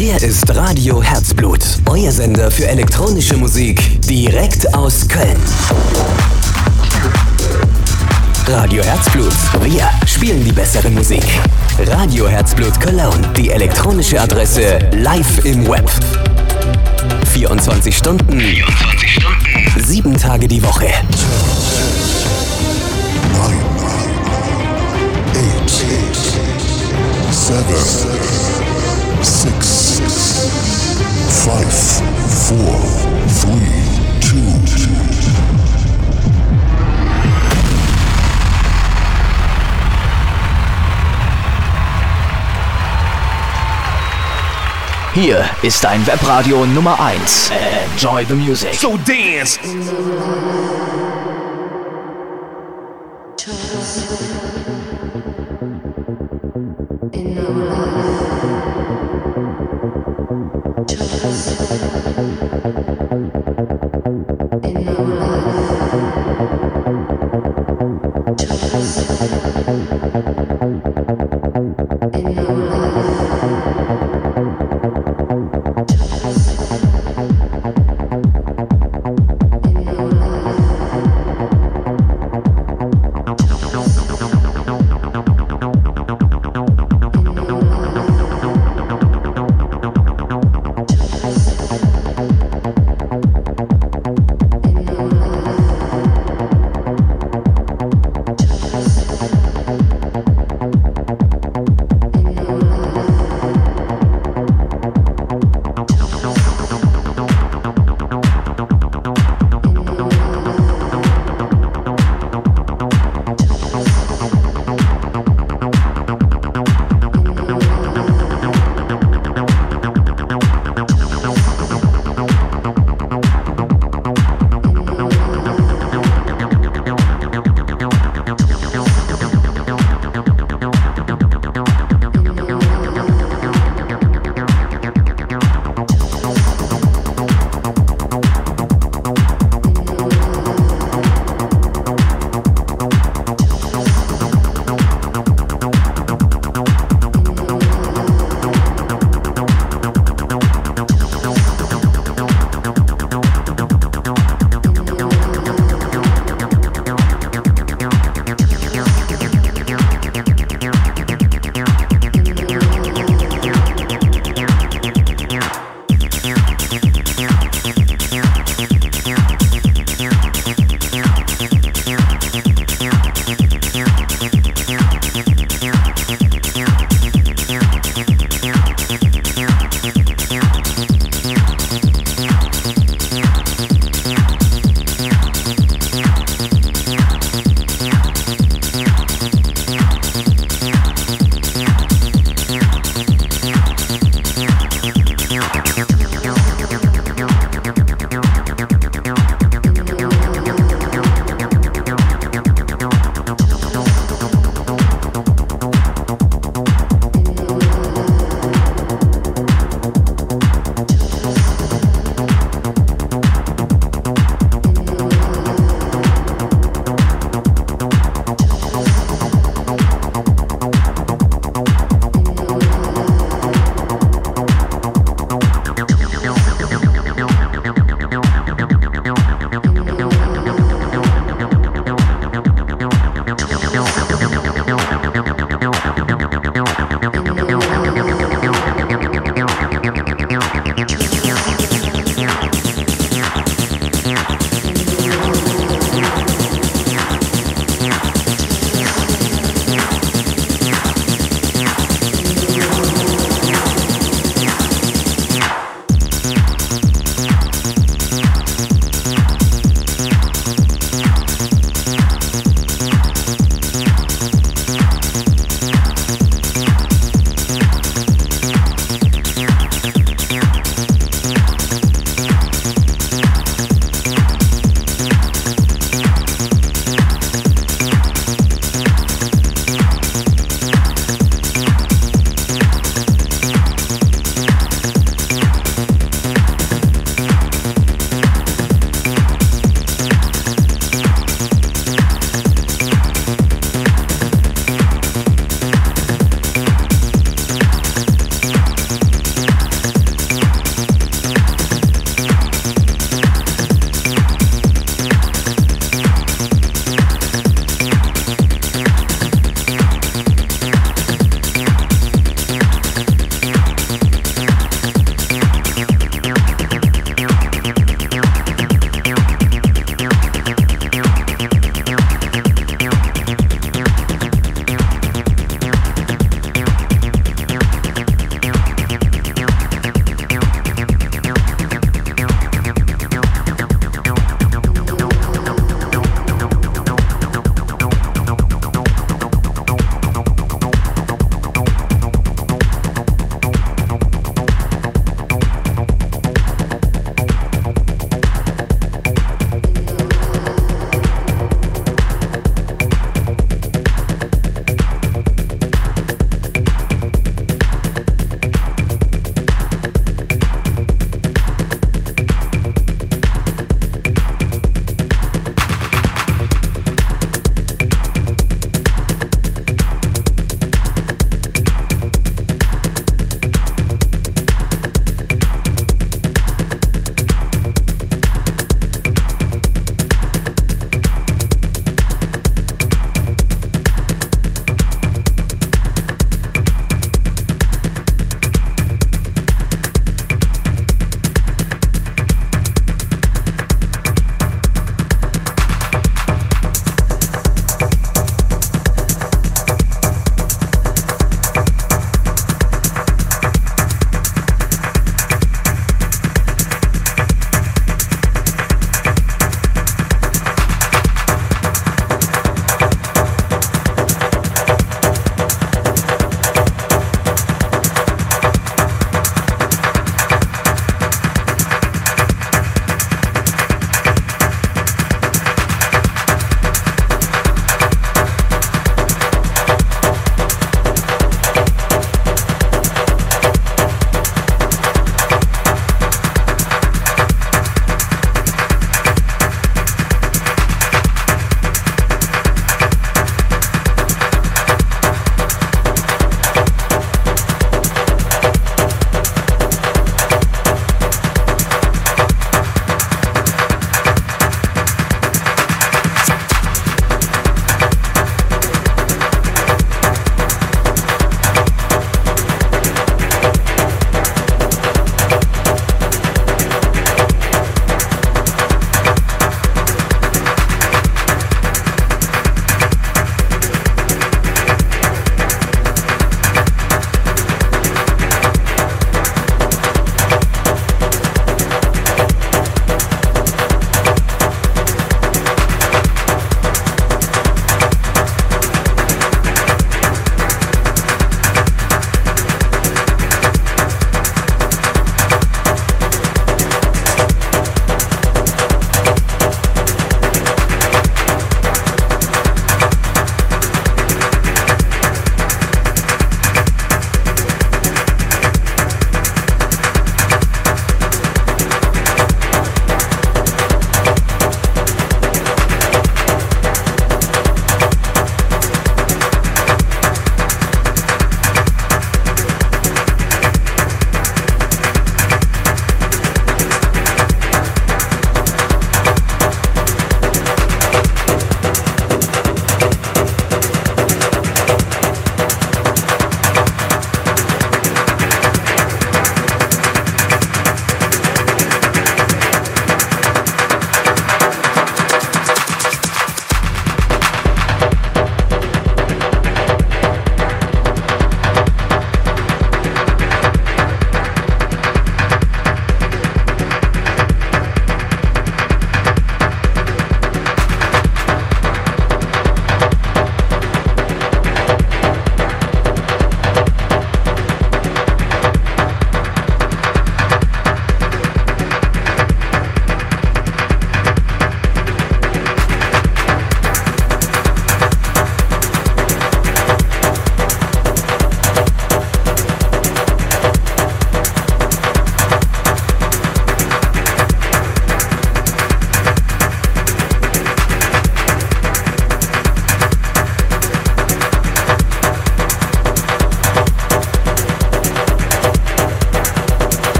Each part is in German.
Hier ist Radio Herzblut, euer Sender für elektronische Musik direkt aus Köln. Radio Herzblut, wir spielen die bessere Musik. Radio Herzblut Cologne, die elektronische Adresse live im Web. 24 Stunden, 24 Stunden, 7 Tage die Woche. seven, six, five, four, three, two. Hier ist ein Webradio Nummer 1. Enjoy the music. So dance.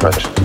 French.